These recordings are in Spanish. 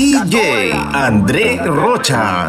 DJ André Rocha.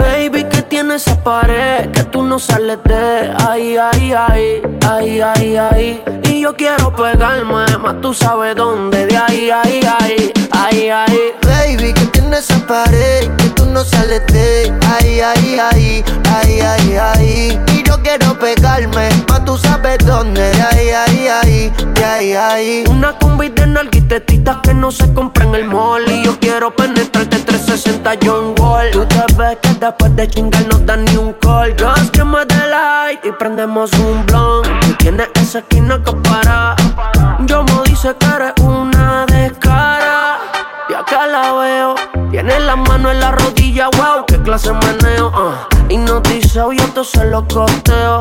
Baby, que tiene esa pared que tú no sales de ahí, ahí, ahí, ahí, ahí, ahí. Y yo quiero pegarme, más tú sabes dónde, de ahí, ahí, ahí, ahí, ahí. Baby, que tiene esa pared que tú no sales de ahí, ahí, ahí, ahí, ahí. Y yo quiero pegarme, más tú sabes dónde, de ahí, ahí, ahí, de ahí, ahí. Una combi de nalguitetitas que no se compra en el mall. Y yo quiero penetrarte 360 John Wall. Tú te ves que después de chingar no dan ni un call. Just que me light y prendemos un blunt. Tú tienes esa esquina que para. Yo me dice que eres una descara. Y acá la veo. Tiene la mano en la rodilla, wow, qué clase meneo. Uh. Hipnotizado y entonces lo costeo.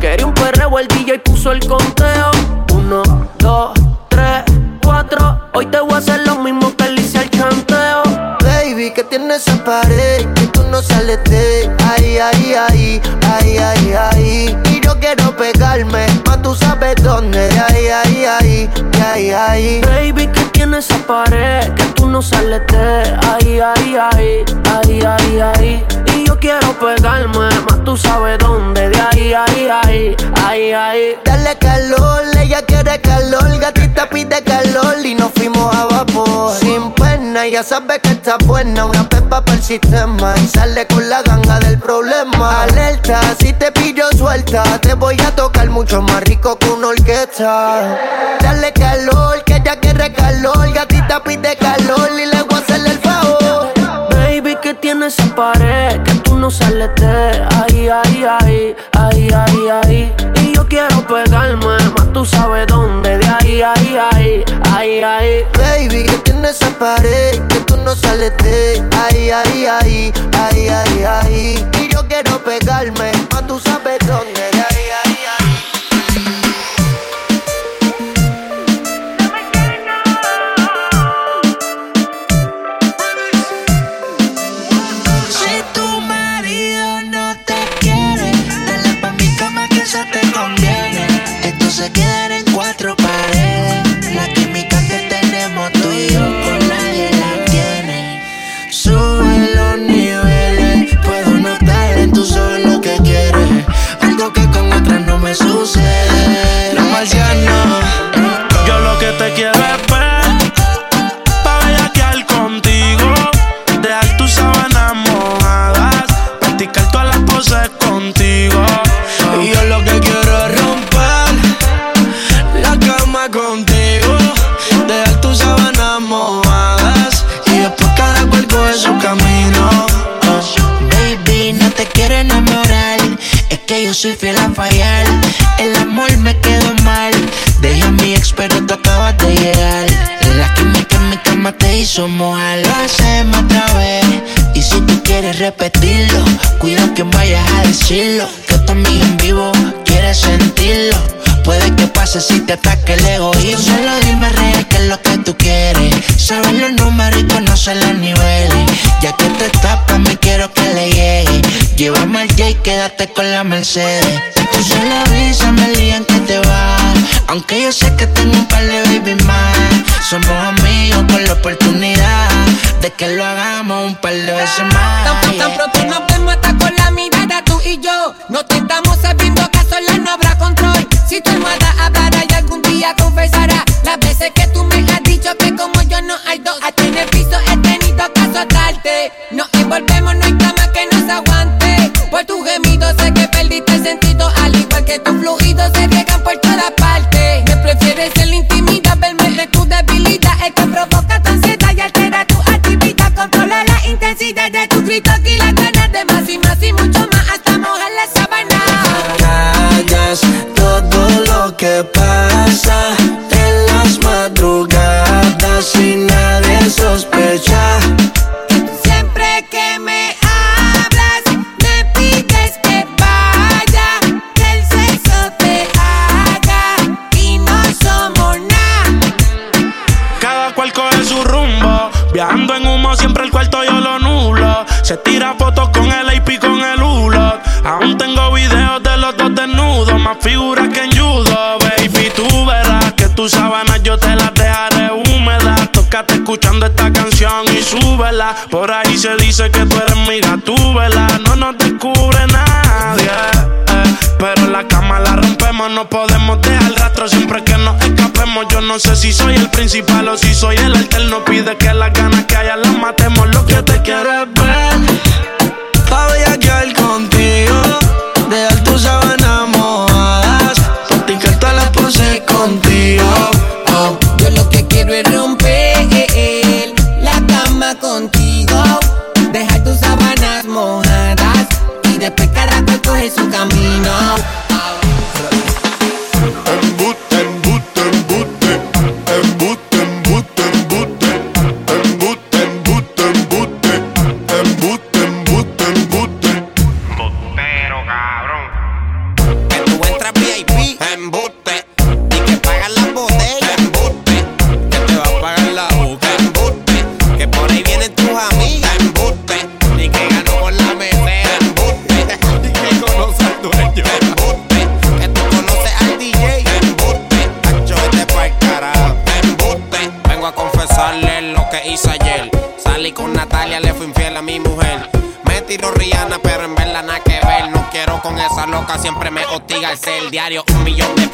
Quería un perreo, el DJ puso el conteo. Uno, dos, tres, cuatro. Hoy te voy a hacer lo mismo que le hice al chanteo. Baby, que tiene esa pared que tú no sales de ahí, ahí, ahí, ahí, ahí, ahí. Yo quiero pegarme, más tú sabes dónde, de ahí, ahí, ahí, de ahí, ahí. Baby, que tiene esa pared que tú no sales de ahí, ahí, ahí, ahí, ahí, ahí. Y yo quiero pegarme, más tú sabes dónde, de ahí, ahí, ahí, ahí, ahí. Dale calor, ella quiere calor, gatita pide calor y nos fuimos a vapor. Sin pena, ya sabe que está buena, una pepa para el sistema y sale con la ganga del problema. Alerta, si te pillo suelta, te voy a tocar mucho más rico que una orquesta. Dale calor, que ella quiere calor, gatita pide calor y le voy a hacerle el favor. Baby, que tiene esa pared que tú no sales de ahí, ahí, ahí, ahí, ahí, ahí. Y yo quiero pegarme, más tú sabes dónde, de ahí, ahí, ahí, ahí, ahí. Baby, que tiene esa pared que tú no sales de ahí, ahí, ahí, ahí, ahí, ahí. Y yo quiero pegarme, más tú sabes dónde, se queda en cuatro paredes. La química que tenemos tú y yo con nadie la tiene. Sube los niveles, puedo notar en tus ojos lo que quieres. Algo que con otras no me sucede. La marciana, soy fiel a fallar. El amor me quedó mal, dejé a mi ex pero tú acabas de llegar. La química en mi cama te hizo mojar, lo hacemos otra vez. Y si tú quieres repetirlo, cuida que vayas a decirlo. Que tu amiga en vivo sentirlo. Puede que pase si te ataque el egoísmo. Solo dime real qué es lo que tú quieres. Sabes los números y conoces los niveles. Ya que te tapas, me quiero que le llegue. Llévame al J, quédate con la Mercedes. Tú solo avísame el día en que te vas. Aunque yo sé que tengo un par de baby más. Somos amigos con la oportunidad de que lo hagamos un par de veces más. Tan, tan pronto nos vemos hasta con la mirada tú y yo No te estamos sabiendo que a solas no habrá control. Si tu almohada hablará y algún día confesará Las veces que tú me has dicho que como yo no hay dos A ti que boca siempre me hostiga el ser diario. Un millón de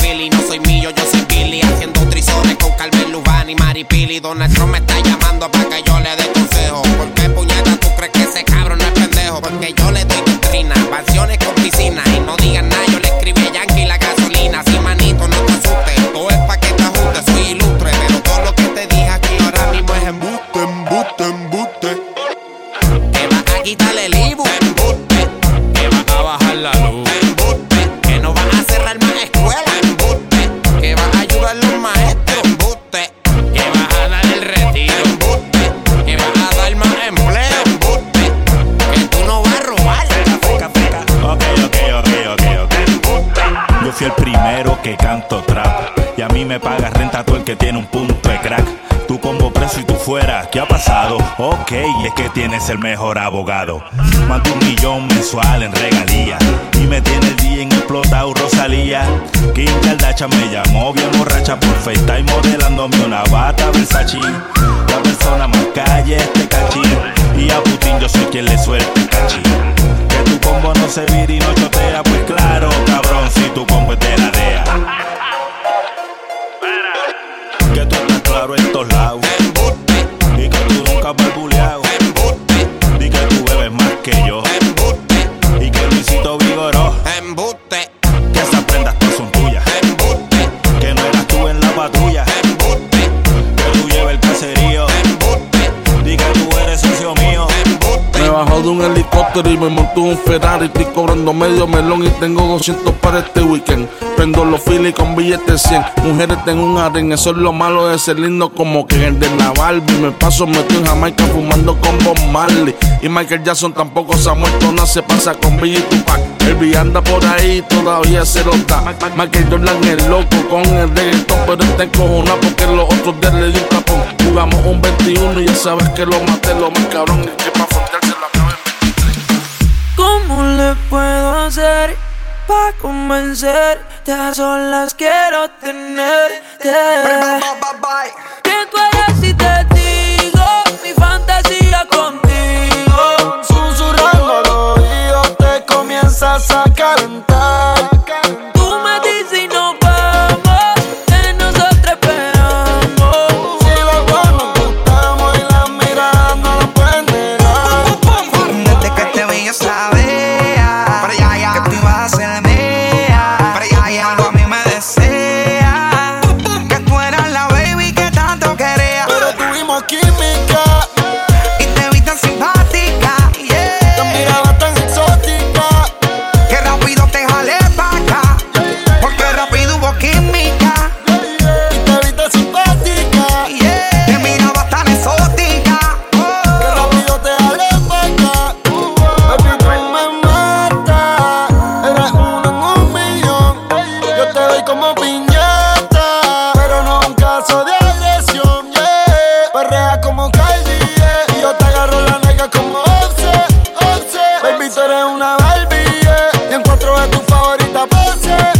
es el mejor abogado. Más un millón mensual en regalía. Y me tiene el día en explotado Rosalía. Kim Kardashian me llamó bien borracha por FaceTime modelándome una bata Versace. La persona más calle este cachín. Y a Putin yo soy quien le suelte cachín. Que tu combo no se vira y no chotea. Pues claro, cabrón, si tu combo es de la DEA. Que tú estás claro en todos lados Factory, me montó un Ferrari, estoy cobrando medio melón y tengo 200 para este weekend. Prendo los filis con billetes 100, mujeres tengo un harén, eso es lo malo de ser lindo como que en el de la Barbie. Me paso metido en Jamaica fumando con Bob Marley y Michael Jackson tampoco se ha muerto, no se pasa con Biggie y Tupac. El anda por ahí todavía se lo da. Michael Jordan es loco con el reggaetón, pero está encojonado porque los otros días le di un capón. Jugamos un 21 y ya sabes que lo maté, lo más cabrón es que pa' hacer para convencerte? A solas quiero tenerte. ¿Qué tú eres si te digo mi fantasía contigo? Susurrando al oído te comienzas a calentar. una Barbie, yeah. Y en cuatro de tus favoritas pase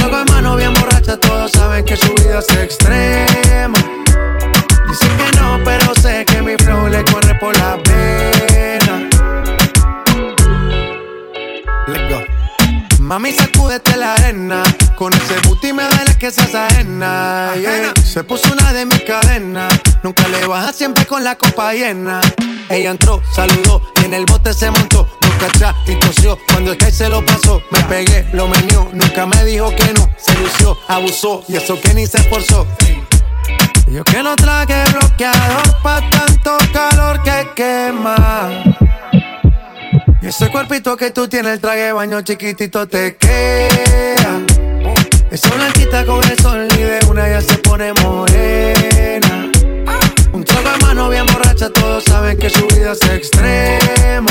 Trago en mano bien borracha, todos saben que su vida es extrema. Dice que no, pero sé que mi flow le corre por la pena. Let's go. Mami, sacúdete la arena. Con ese booty me duele que seas ajena. yeah. Se puso una de mis cadenas. Nunca le baja siempre con la copa llena. Ella entró, saludó y en el bote se montó. Atrás y tosió. Cuando el que se lo pasó, me pegué, lo menió. Nunca me dijo que no. Se lució, abusó y eso que ni se esforzó. Yo que no traje bloqueador pa' tanto calor que quema. Y ese cuerpito que tú tienes, el traje baño chiquitito te queda. Esa blanquita con el sol y de una ya se pone morena. Un trago de mano bien borracha, todos saben que su vida es extrema.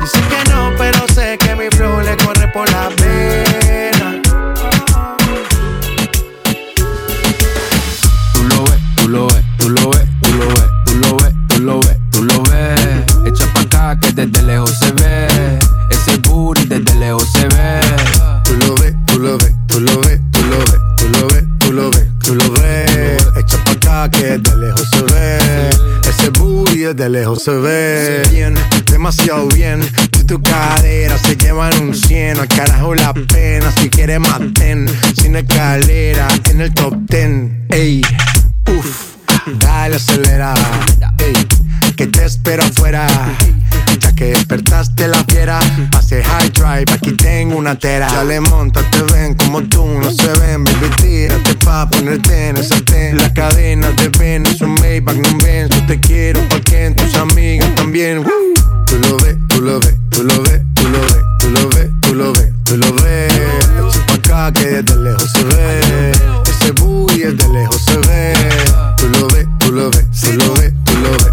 Dice que no, pero sé que mi flow le corre por la pena. Tú lo ves, tú lo ves, tú lo ves, tú lo ves, tú lo ves, tú lo ves, tú lo ves. Echa pa' acá que desde lejos se ve. Ese booty desde lejos se ve. Tú lo ves, tú lo ves, tú lo ves, tú lo ves, tú lo ves, tú lo ves, tú lo ves. Echa pa' acá que de lejos se ve. Ese booty desde lejos se ve. Bien, demasiado bien. Si tu cadera se llevan un cien, al carajo la pena. Si quieres maten, sin escalera, en el top ten. Ey, uff, dale acelera. Ey, que te espero afuera. Ya que despertaste la fiera, pase high drive, aquí tengo una tera. Dale, monta, te ven como tú, no se ven, baby, tírate pa' ponerte en ese ten. La cadena de ven, es un Maybach, no ven, yo te quiero, porque tus amigas también. Tú lo ves, tú lo ves, tú lo ves, tú lo ves, tú lo ves, tú lo ves, tú lo ves. Echa pa' acá que desde lejos se ve. Ese booty desde lejos se ve. Tú lo ves, tú lo ves, tú lo ves, tú lo ves,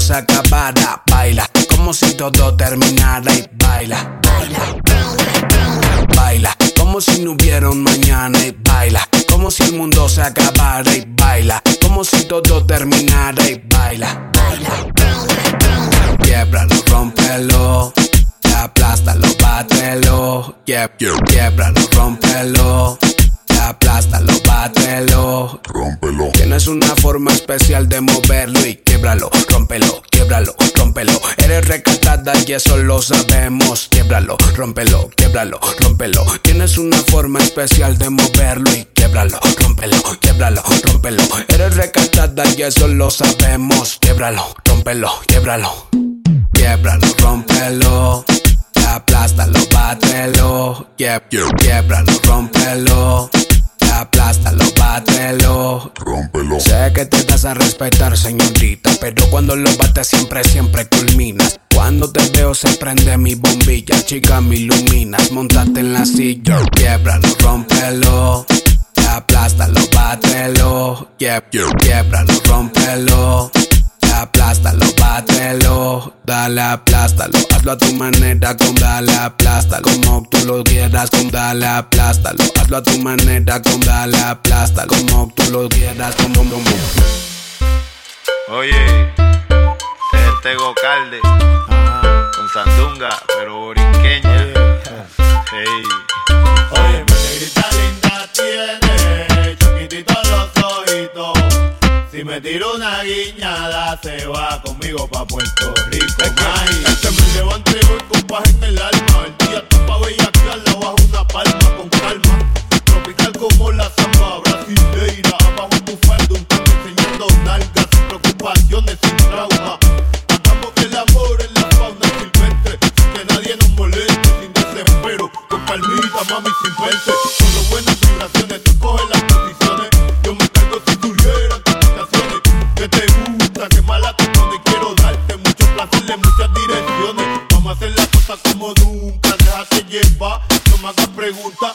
Se acabara. Baila como si todo terminara. Y baila, baila como si no hubiera un mañana. Y baila como si el mundo se acabara. Y baila como si todo terminara. Y baila, quiebralo, rómpelo. Aplástalo, bátelo aplástalo, bátelo. Rómpelo. Tienes una forma especial de moverlo y quiebralo, rómpelo, quiebralo, rómpelo. Eres recatada y eso lo sabemos. Quiebralo, rómpelo, quiebralo, rómpelo. Tienes una forma especial de moverlo y quiebralo, rómpelo, quiebralo, rómpelo. Eres recatada y eso lo sabemos. Quiebralo, rómpelo, quiebralo. Quiebralo, rómpelo aplástalo, bátelo, yeah, yeah. quiebralo, rompelo, aplástalo, bátelo. Rómpelo. Sé que te das a respetar, señorita, pero cuando lo bates siempre, siempre culminas. Cuando te veo se prende mi bombilla, chica, me iluminas. Montate en la silla, quiebralo, rómpelo. Aplástalo, bátelo. Quiebralo, rómpelo. Dale, aplástalo, bátelo. Dale, aplástalo. Hazlo a tu manera, con dale, aplástalo. Como tú lo quieras, con dale, aplástalo. Hazlo a tu manera, con dale, aplástalo. Como tú lo quieras, con bom, bom, bom. Oye, este Gocalde. Ah. Con Sandunga, pero borinqueña. Hey. me tiro una guiñada, se va conmigo pa' Puerto Rico. Ay, se me lleva en y con paja en el alma. El día está pa' bellaquearla bajo una palma con calma. Tropical como la samba brasileira. Abajo en tu un tanque enseñando nalgas sin preocupaciones, sin trauma. Tratamos el amor en la fauna silvestre, que nadie nos moleste, sin desespero. Con palmita, mami, sin verse. lleva. No me hagas preguntas.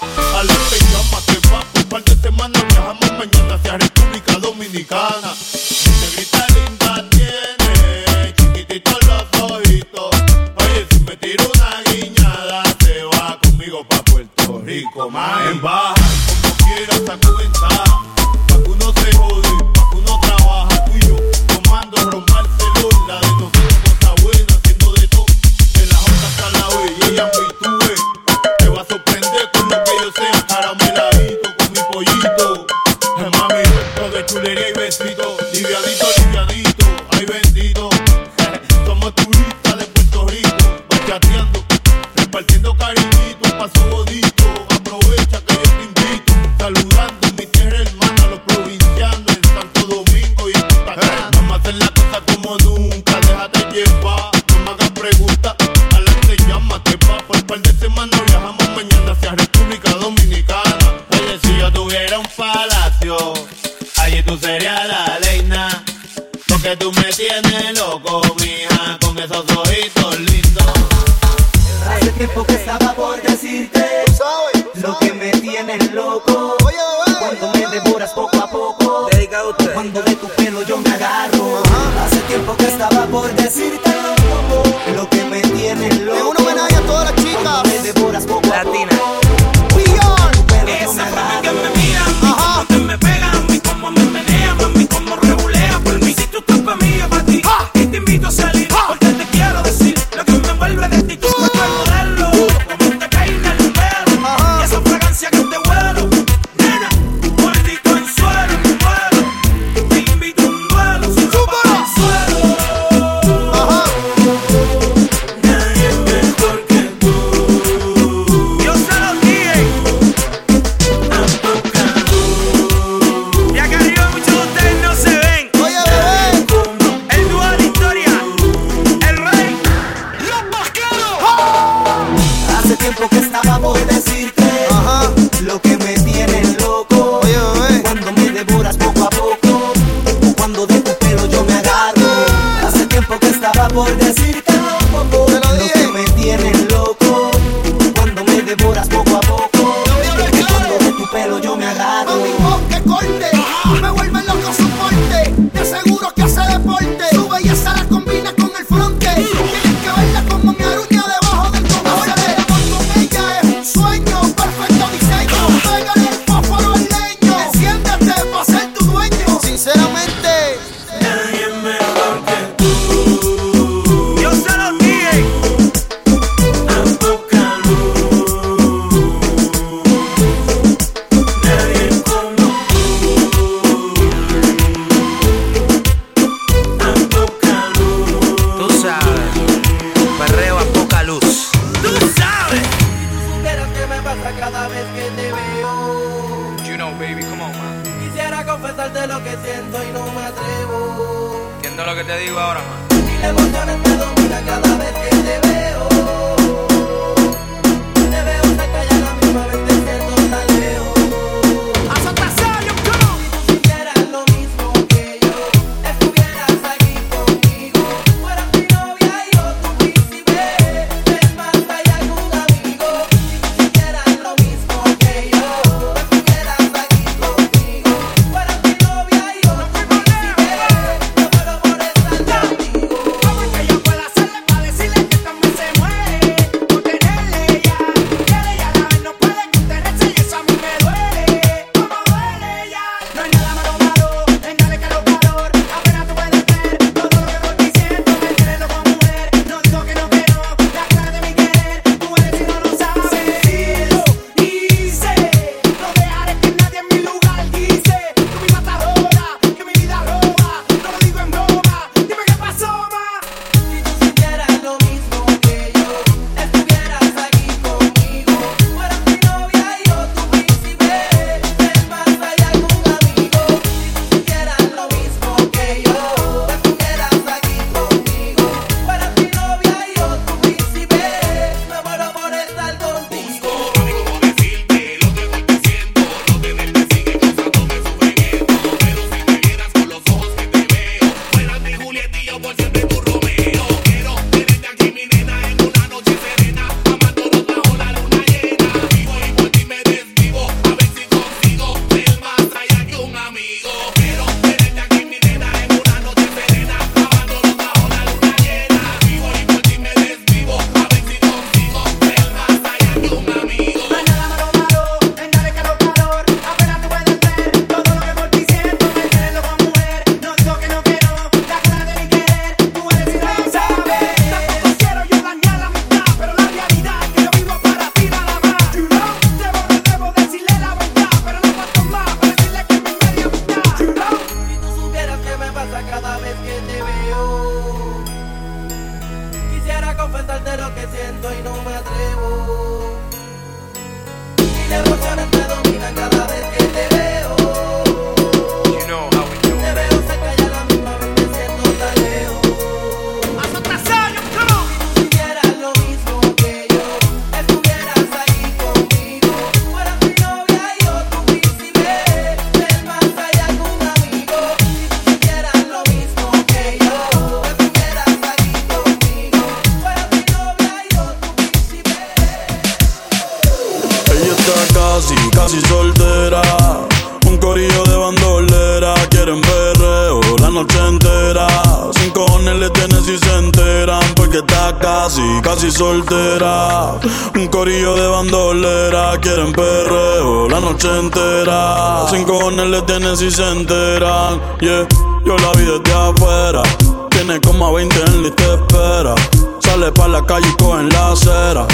Si se enteran. Yeah, yo la vi desde afuera. Tiene como a 20 en lista espera. Sale pa' la calle y coge en la acera.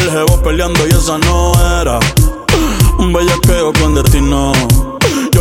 El jevo peleando y esa no era. Un bellaqueo clandestino. Yo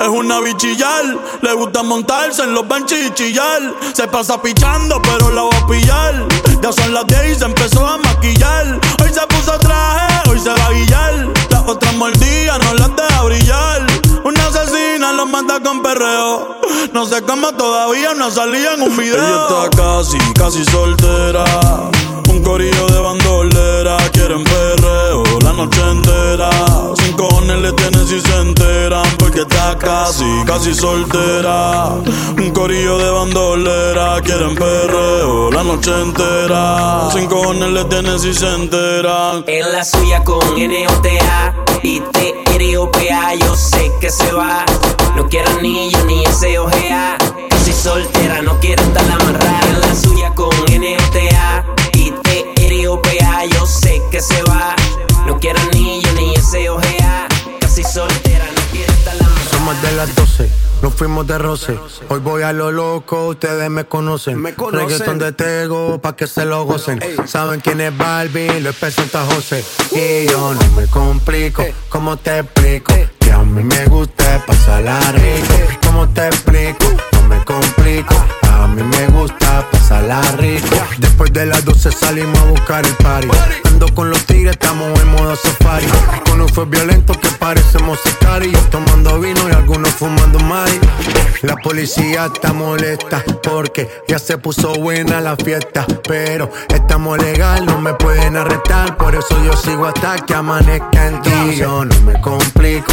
Es una bichillar, le gusta montarse en los benches y chillar. Se pasa pichando, pero la va a pillar. Ya son las 10 y se empezó a maquillar. Hoy se puso traje, hoy se va a guillar. Las otras mordidas no las deja brillar. Una asesina los mata con perreo. No sé cómo todavía no salía en un video. Ella está casi, casi soltera. Un corillo de bandolera. Quieren perreo la noche entera. Cojones le tienen si se enteran. Porque está casi, casi soltera. Un corillo de bandolera. Quieren perreo la noche entera. Sin cojones le tienen si se enteran. En la suya con N-O-T-A y T-R-O-P-A Yo sé que se va No quiere anillo ni ese ojea Casi soltera, no quiere estar amarrada En la suya con N-O-T-A y T-R-O-P-A Yo sé que se va No quiere anillo ni ese ojea Casi soltera, no quiere estar amarrada más de las 12. Nos fuimos de roce. Hoy voy a lo loco, ustedes me conocen. Me conocen. Reggaeton de Tego, pa' que se lo gocen. Saben quién es Barbie, lo presenta José. Y yo no me complico, ¿cómo te explico? Que a mí me gusta pasarla rico. ¿Cómo te explico? No me complico. A mí me gusta pasarla rico. Después de las 12 salimos a buscar el party. Ando con los tigres, estamos en modo safari. Con un fue violento que parecemos sicari. Tomando vino y algunos fumando mari. La policía está molesta porque ya se puso buena la fiesta. Pero estamos legal, no me pueden arrestar. Por eso yo sigo hasta que amanezca en ti. Yo no me complico,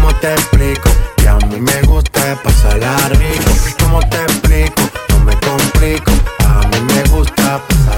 ¿cómo te explico? Que a mí me gusta pasarla rico. ¿Cómo te explico? No me complico. A mí me gusta pasarla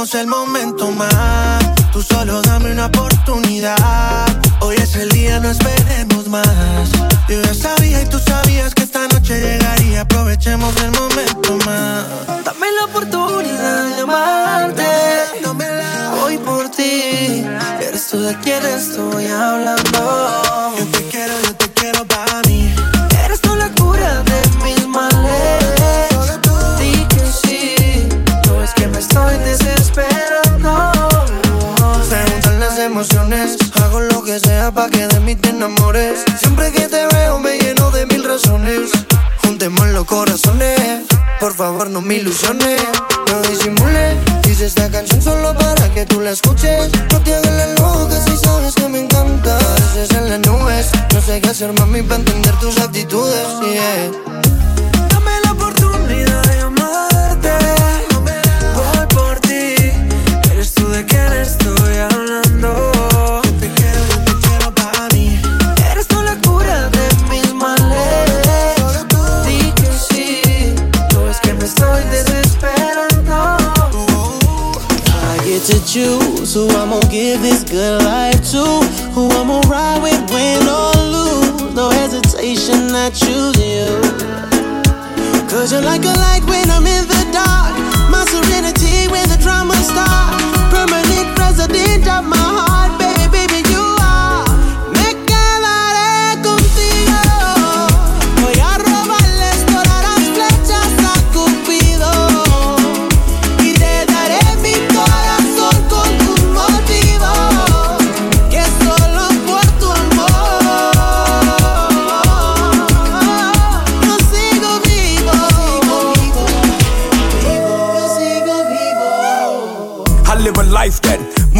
vivimos el momento más. Tú solo dame una oportunidad. Hoy es el día, no esperemos más. Yo ya sabía y tú sabías que esta noche llegaría. Aprovechemos el momento más. Dame la oportunidad de amarte. Voy por ti. Eres tú de quien estoy hablando. ilusiones. No disimule, hice esta canción solo para que tú la escuches. No te hagas la loca si sabes que me encanta. Veces en las nubes, no sé qué hacer, mami, para entender tus actitudes.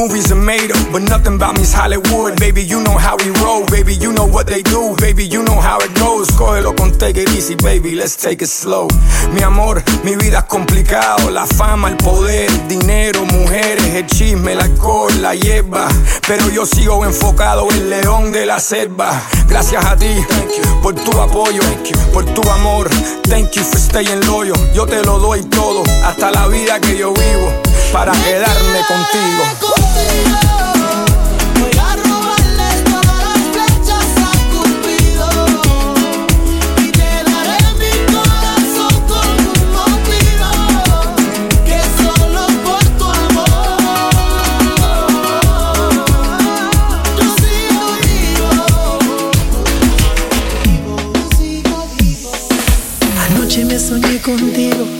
Tomato, but nothing about me's Hollywood. Baby, you know how we roll. Baby, you know what they do. Baby, you know how it goes. Cógelo con take it easy, baby. Let's take it slow. Mi amor, mi vida es complicado. La fama, el poder, dinero, mujeres, el chisme, el alcohol, la hierba. Pero yo sigo enfocado en el león de la selva. Gracias a ti por tu apoyo, por tu amor. Thank you for staying loyal. Yo te lo doy todo, hasta la vida que yo vivo, para quedarme contigo. Voy a robarle todas las flechas a Cupido. Y te daré mi corazón con un motivo que solo por tu amor. Yo sigo vivo. Anoche me soñé contigo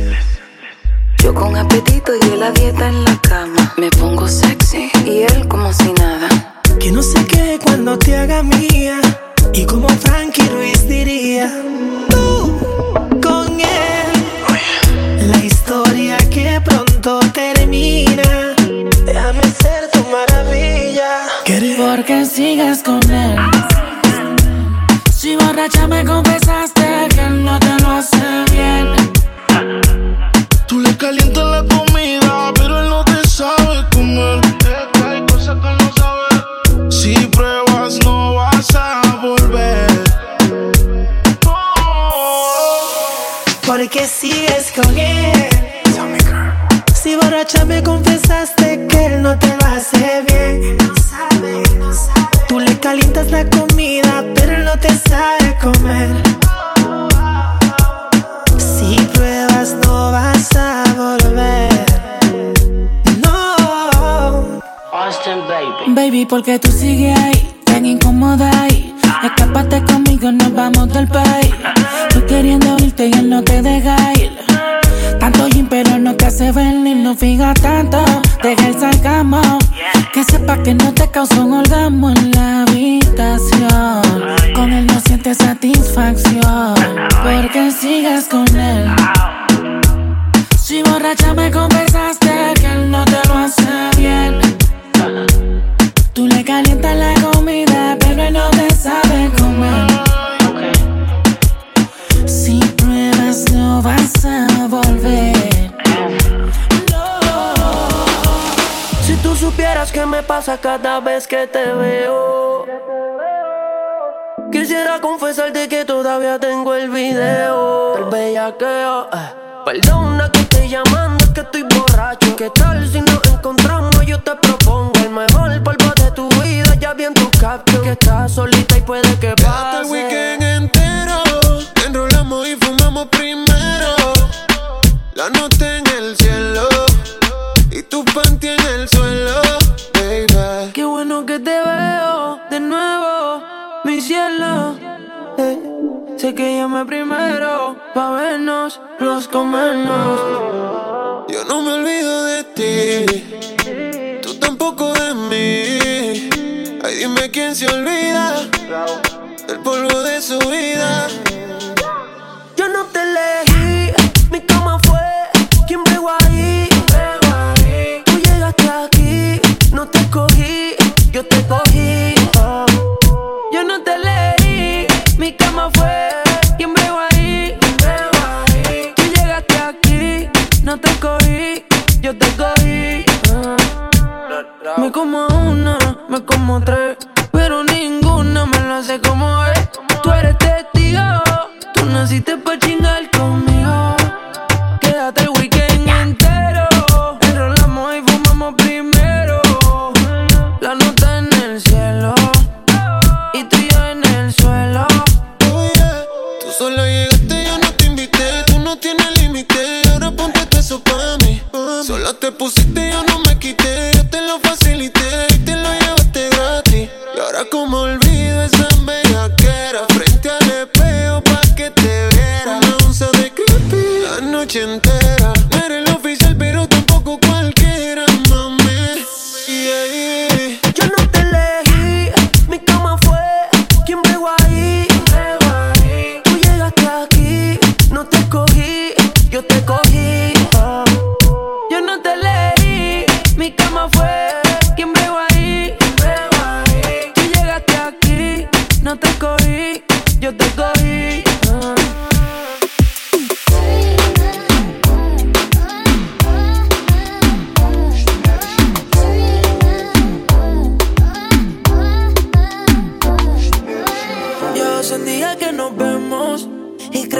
Yo con apetito y él la dieta en la cama. Me pongo sexy y él como si nada. Que no sé qué cuando te haga mía. Y como Frankie Ruiz diría, tú con él. La historia que pronto termina. Déjame ser tu maravilla. Porque sigues con él. Si borracha me confesaste que él no te primero pa' vernos, los comernos. Yo no me olvido de ti Tú tampoco de mí Ay, dime quién se olvida El polvo de su vida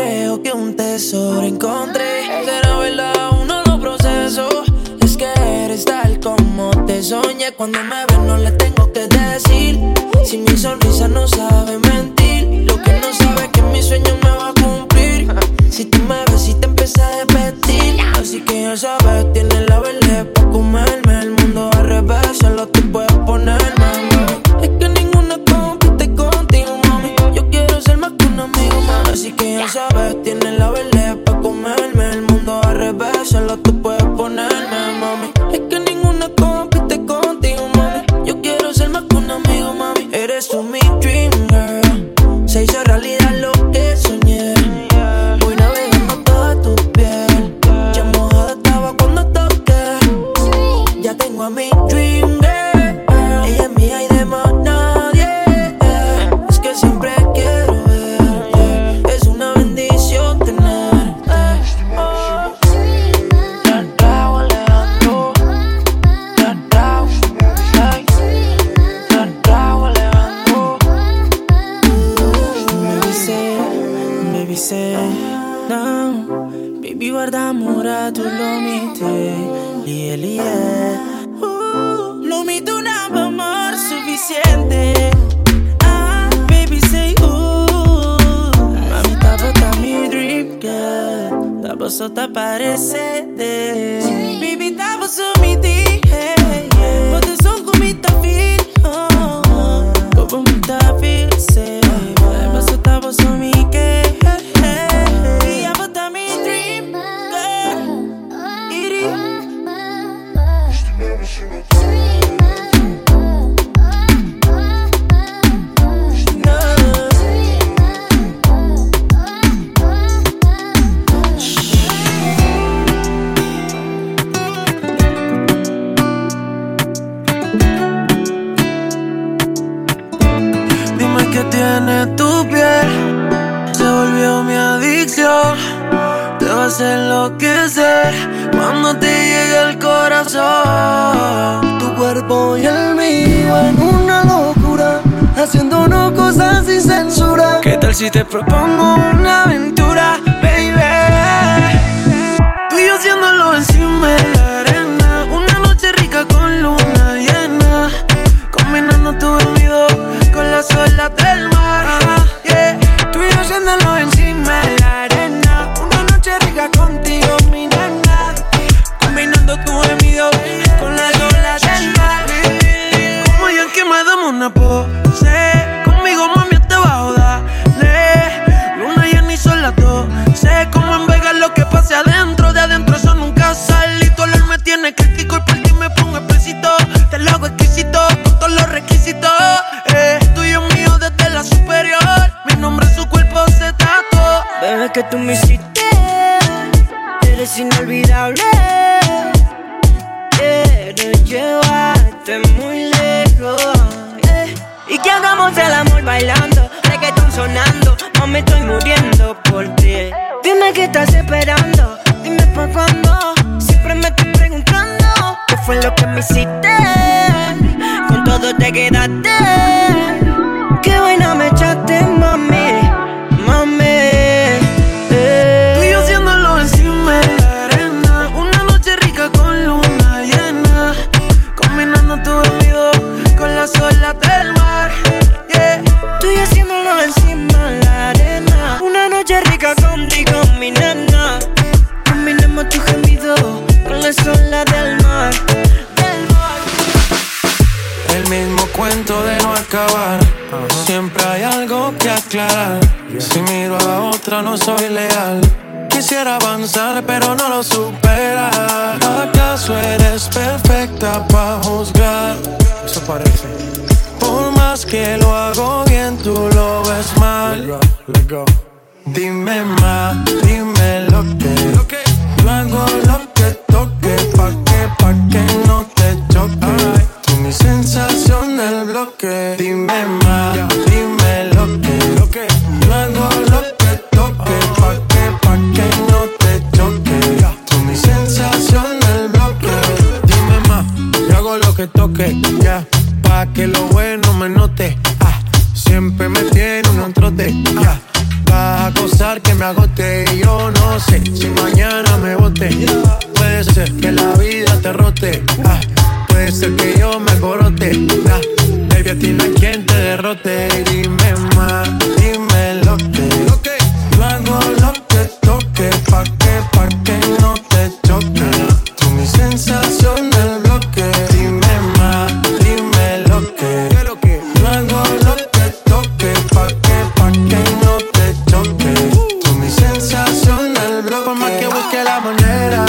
creo que un tesoro encontré. Que la verdad uno lo proceso. Es que eres tal como te soñé. Cuando me ves no le tengo que decir. Si mi sonrisa no sabe mentir, lo que no sabe si te propongo una aventura, baby? Tú y yo haciéndolo encima Siempre hay algo que aclarar. Si miro a otra, no soy leal. Quisiera avanzar, pero no lo supera. ¿Acaso eres perfecta para juzgar? Eso parece. Por más que lo hago bien, tú lo ves mal. Let go, let go. Dime más, dime lo que. Yo hago lo que toque, pa' que, pa' que no. Dime más, dime lo que. Yo hago lo que toque, pa' que, pa' que no te choque. Tú mi sensación del bloque. Dime más, yo hago lo que toque, ya. Pa' que lo bueno me note. Ah, siempre me tiene un trote, ya. Vas a acosar que me agote y yo no sé si mañana me bote. Puede ser que la vida te rote. ah, puede ser que yo me corote. ah, hay quien te derrote. Dime más, dime lo que. Yo hago lo que toque. Pa' que, pa' que no te choque. Tú mi sensación del bloque. Dime más, dime lo que. Yo hago lo que toque. Pa' que, pa' que no te choque. Tú mi sensación del bloque. Por más que busque la manera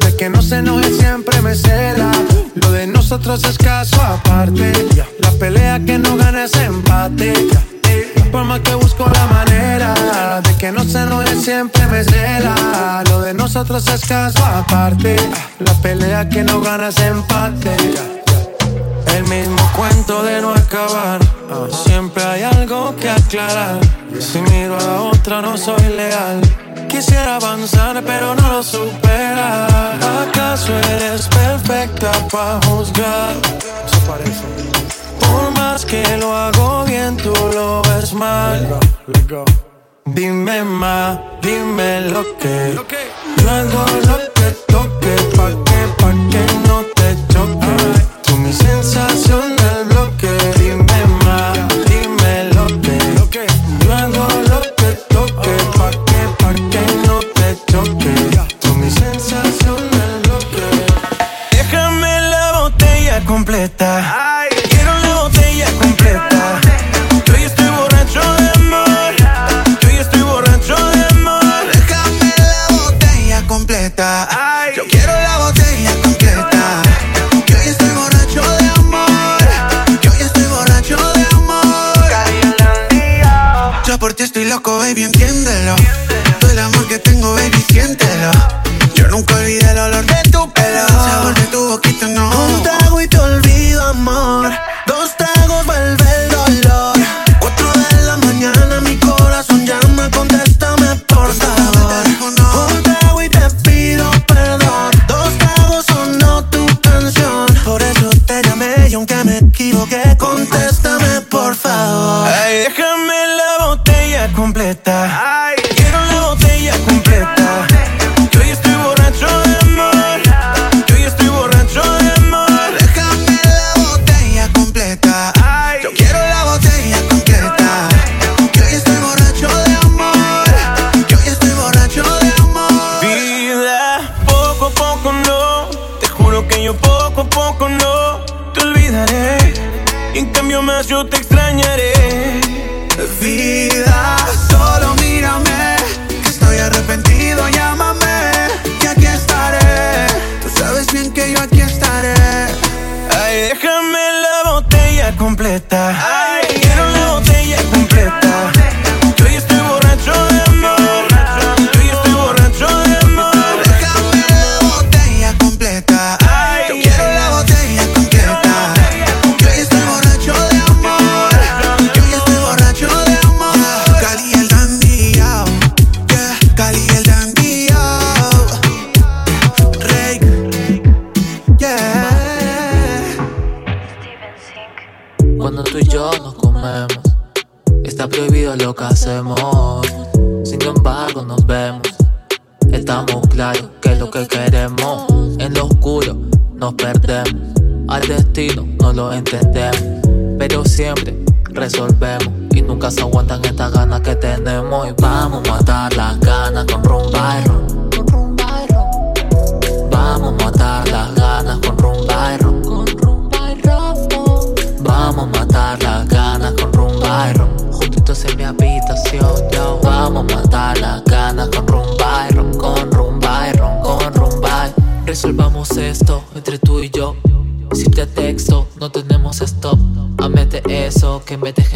de que no se enoje siempre me cela. Lo de nosotros es caso nosotros es caso aparte. La pelea que no gana es empate. El mismo cuento de no acabar. Siempre hay algo que aclarar. Si miro a la otra, no soy leal. Quisiera avanzar, pero no lo supera. ¿Acaso eres perfecta para juzgar? Por más que lo hago bien, tú lo ves mal. Dime más, dime lo que. Yo hago lo que toque, pa' que, pa' que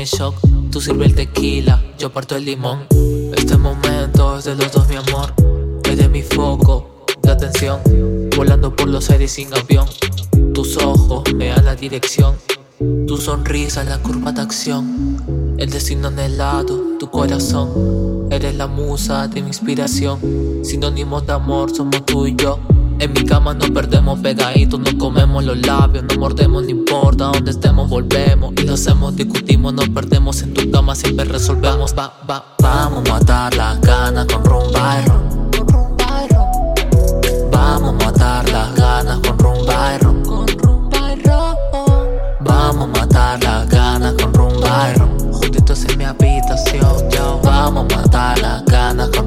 en shock. Tú sirve el tequila, yo parto el limón. Este momento es de los dos, mi amor. Es de mi foco de atención. Volando por los aires sin avión. Tus ojos me dan la dirección. Tu sonrisa, la curva de acción. El destino anhelado, tu corazón. Eres la musa de mi inspiración. Sinónimos de amor somos tú y yo. En mi cama nos perdemos pegaditos, nos comemos los labios, no mordemos, no importa donde estemos, volvemos y lo hacemos, discutimos, nos perdemos en tu cama, siempre resolvemos. Va, va, vamos a matar las ganas con rumba y ron. Vamos a matar las ganas con rumba y ron. Vamos a matar las ganas con rumba y ron. En mi habitación, yo. Vamos a matar las ganas con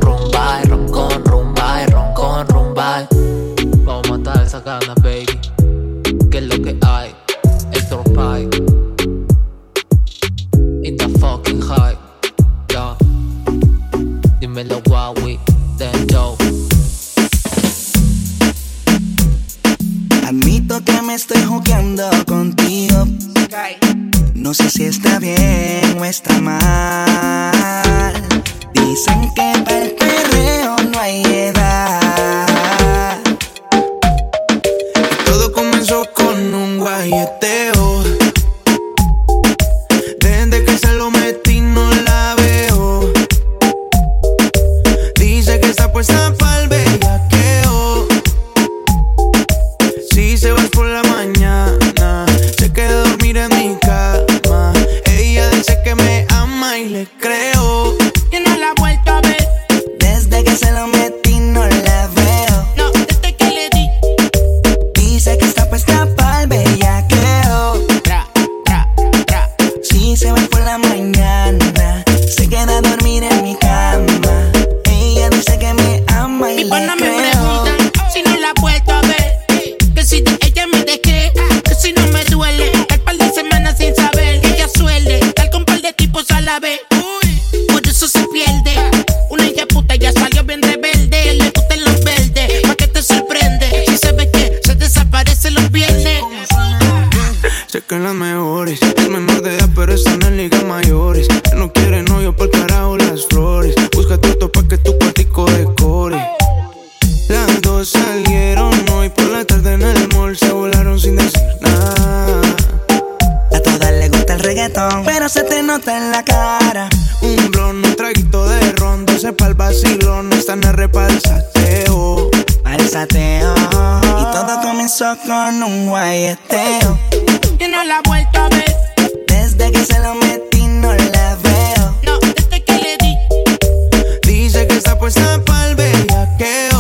Vamos a matar esas ganas, baby. Que es lo que hay? Héctor Pie. In the fucking high. Yeah. Dímelo, Huawei. Then yo. Admito que me estoy jugando contigo. No sé si está bien o está mal. Mayores. Él no quiere novio por carajo las flores. Busca todo pa' que tu cuartico decore. Las dos salieron hoy por la tarde en el mall, se volaron sin decir nada. A todas les gusta el reggaetón, pero se te nota en la cara. Un blon, un traguito de ron, doce pa'l vacilón, están a repalsateo. Para el sateo. Y todo comenzó con un guayeteo. Que no la ha vuelto a ver. Desde que se lo metí está puesta pa'l bellaqueo.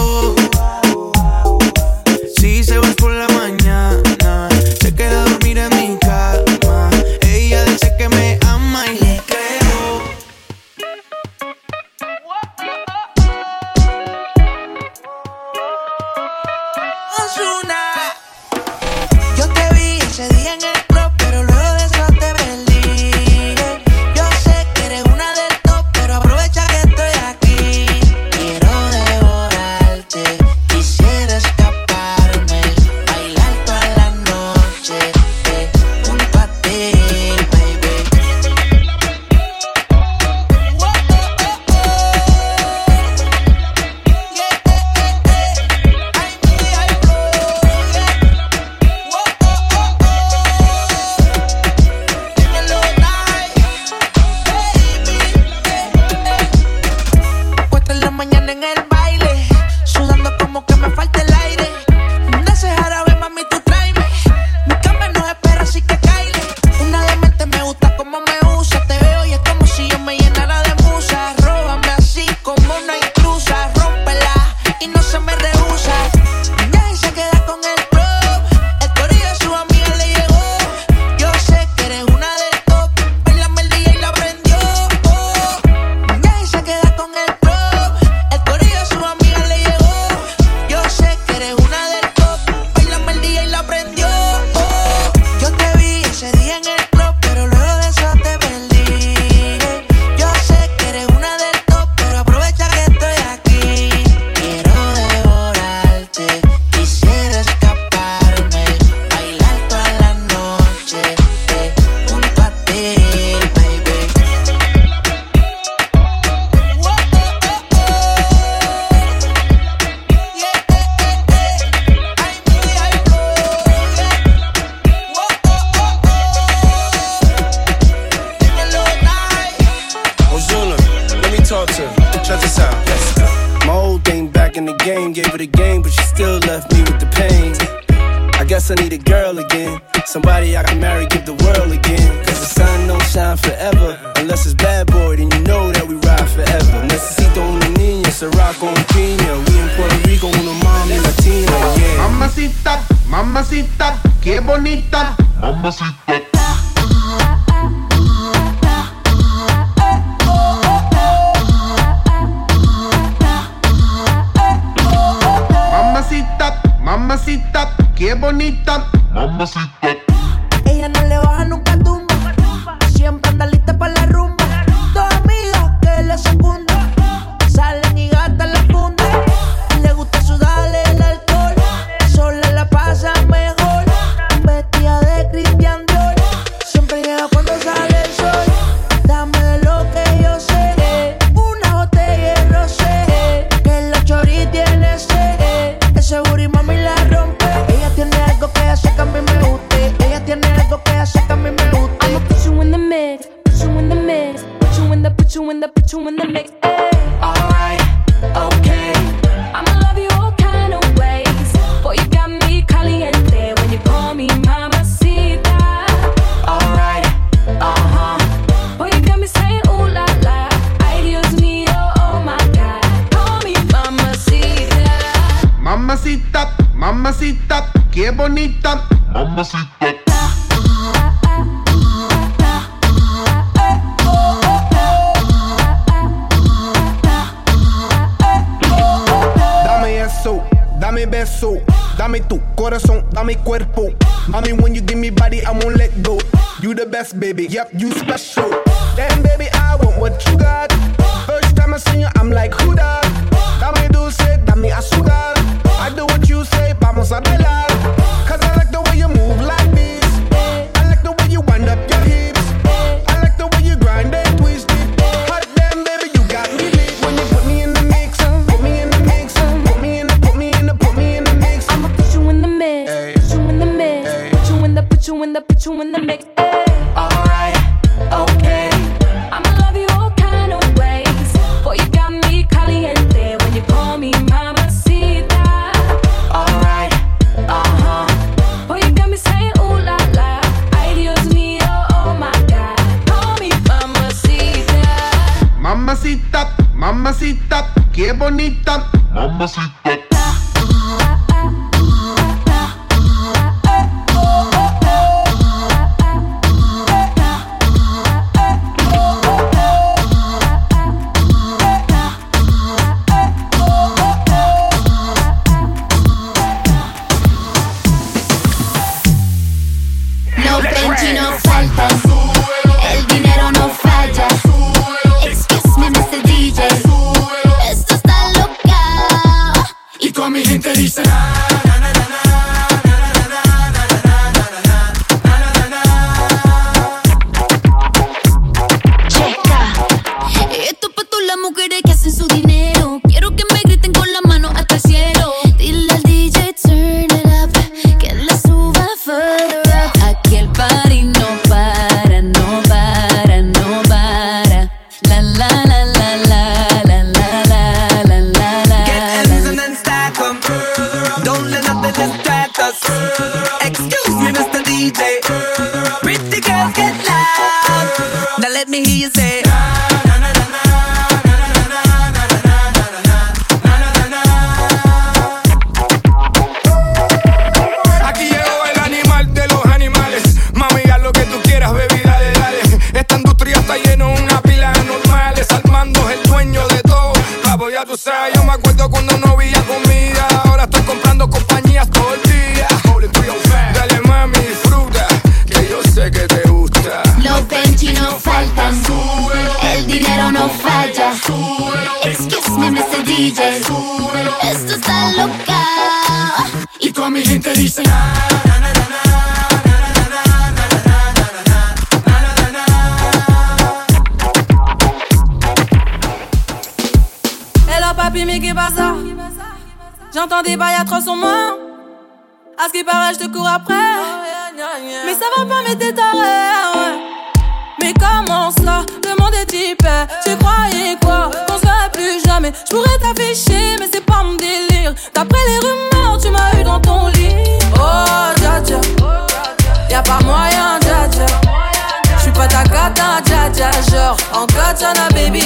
Yep, you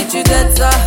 katana, baby, tu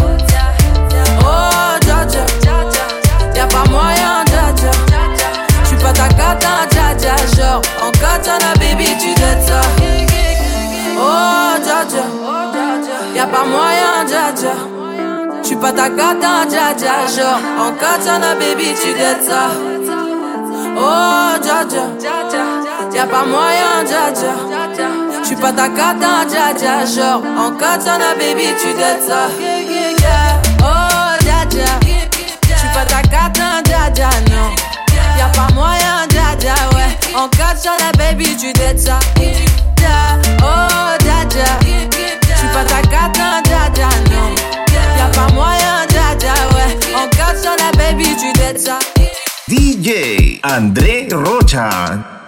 Pas ta cata, dja dja. Genre, en katana, baby, tu dettes ça. Oh, dja dja. Y'a pas moyen, dja dja. J'suis pas ta cata, dja dja. Genre, en katana, baby, tu dettes ça. Oh, dja dja. J'suis pas ta cata, dja dja, non. Y'a pas moyen, dja dja, ouais. En katana, baby, tu dettes ça. Oh, baby, tu. DJ André Rocha.